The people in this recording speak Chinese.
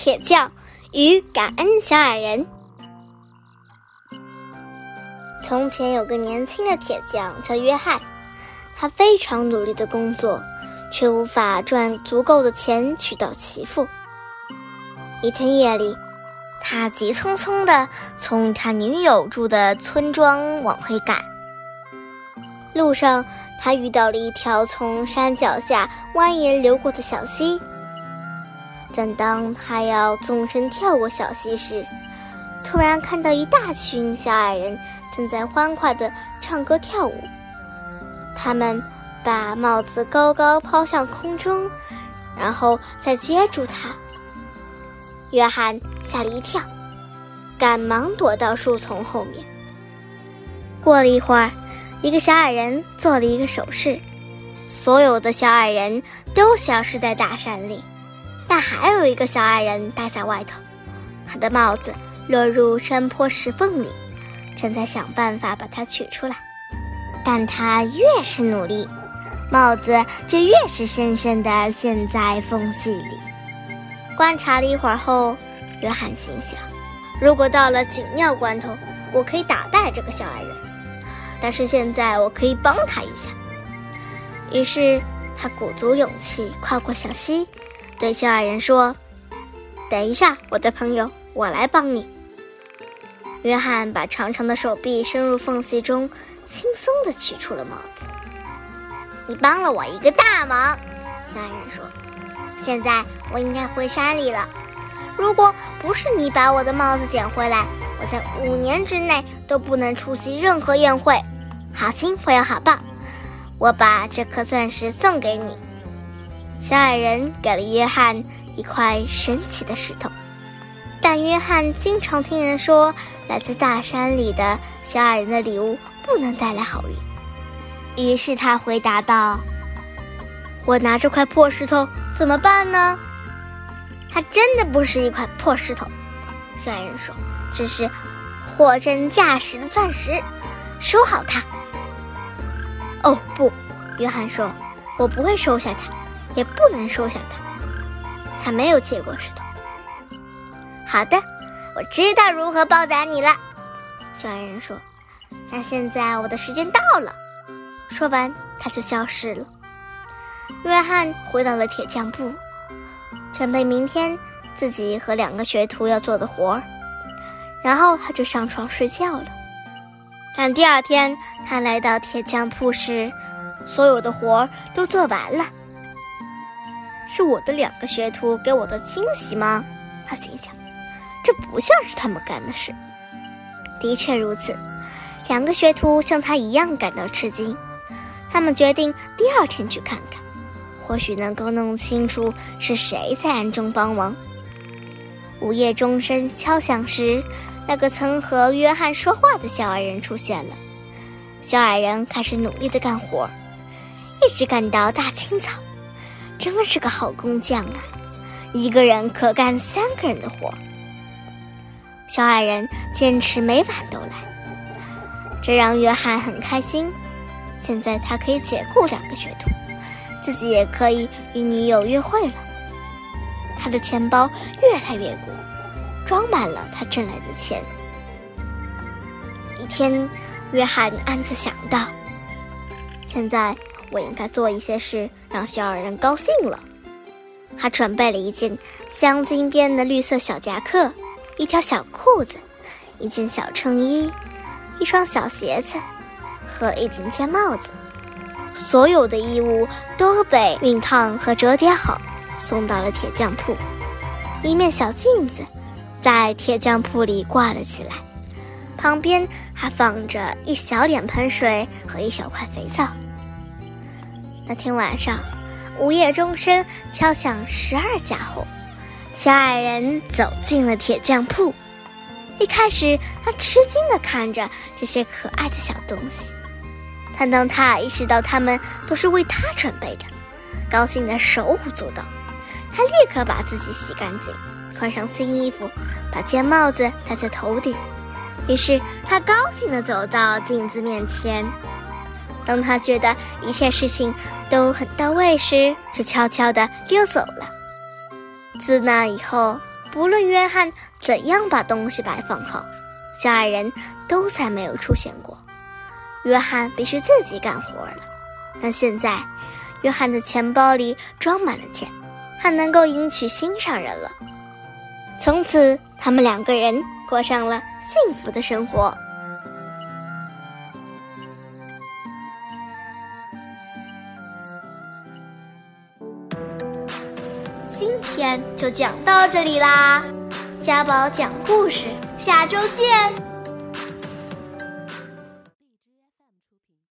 铁匠与感恩小矮人。从前有个年轻的铁匠叫约翰，他非常努力的工作，却无法赚足够的钱娶到媳妇。一天夜里，他急匆匆地从他女友住的村庄往回赶。路上，他遇到了一条从山脚下蜿蜒流过的小溪。正当他要纵身跳过小溪时，突然看到一大群小矮人正在欢快地唱歌跳舞。他们把帽子高高抛向空中，然后再接住它。约翰吓了一跳，赶忙躲到树丛后面。过了一会儿，一个小矮人做了一个手势，所有的小矮人都消失在大山里。但还有一个小矮人待在外头，他的帽子落入山坡石缝里，正在想办法把它取出来。但他越是努力，帽子就越是深深地陷在缝隙里。观察了一会儿后，约翰心想：如果到了紧要关头，我可以打败这个小矮人。但是现在我可以帮他一下。于是他鼓足勇气跨过小溪。对小矮人说：“等一下，我的朋友，我来帮你。”约翰把长长的手臂伸入缝隙中，轻松地取出了帽子。“你帮了我一个大忙。”小矮人说，“现在我应该回山里了。如果不是你把我的帽子捡回来，我在五年之内都不能出席任何宴会。好心会有好报，我把这颗钻石送给你。”小矮人给了约翰一块神奇的石头，但约翰经常听人说，来自大山里的小矮人的礼物不能带来好运。于是他回答道：“我拿这块破石头怎么办呢？”它真的不是一块破石头，小矮人说：“这是货真价实的钻石，收好它。”哦不，约翰说：“我不会收下它。”也不能收下他，他没有借过石头。好的，我知道如何报答你了。小矮人说：“那现在我的时间到了。”说完，他就消失了。约翰回到了铁匠铺，准备明天自己和两个学徒要做的活儿，然后他就上床睡觉了。但第二天他来到铁匠铺时，所有的活儿都做完了。是我的两个学徒给我的惊喜吗？他心想，这不像是他们干的事。的确如此，两个学徒像他一样感到吃惊。他们决定第二天去看看，或许能够弄清楚是谁在暗中帮忙。午夜钟声敲响时，那个曾和约翰说话的小矮人出现了。小矮人开始努力地干活，一直干到大清早。真是个好工匠啊！一个人可干三个人的活。小矮人坚持每晚都来，这让约翰很开心。现在他可以解雇两个学徒，自己也可以与女友约会了。他的钱包越来越鼓，装满了他挣来的钱。一天，约翰暗自想到：现在。我应该做一些事让小矮人高兴了。他准备了一件镶金边的绿色小夹克，一条小裤子，一件小衬衣，一双小鞋子和一顶尖帽子。所有的衣物都被熨烫和折叠好，送到了铁匠铺。一面小镜子在铁匠铺里挂了起来，旁边还放着一小脸盆水和一小块肥皂。那天晚上，午夜钟声敲响十二下后，小矮人走进了铁匠铺。一开始，他吃惊地看着这些可爱的小东西，但当他意识到它们都是为他准备的，高兴得手舞足蹈。他立刻把自己洗干净，换上新衣服，把尖帽子戴在头顶。于是，他高兴地走到镜子面前。当他觉得一切事情都很到位时，就悄悄地溜走了。自那以后，不论约翰怎样把东西摆放好，小矮人都再没有出现过。约翰必须自己干活了。但现在，约翰的钱包里装满了钱，他能够迎娶心上人了。从此，他们两个人过上了幸福的生活。今天就讲到这里啦，家宝讲故事，下周见。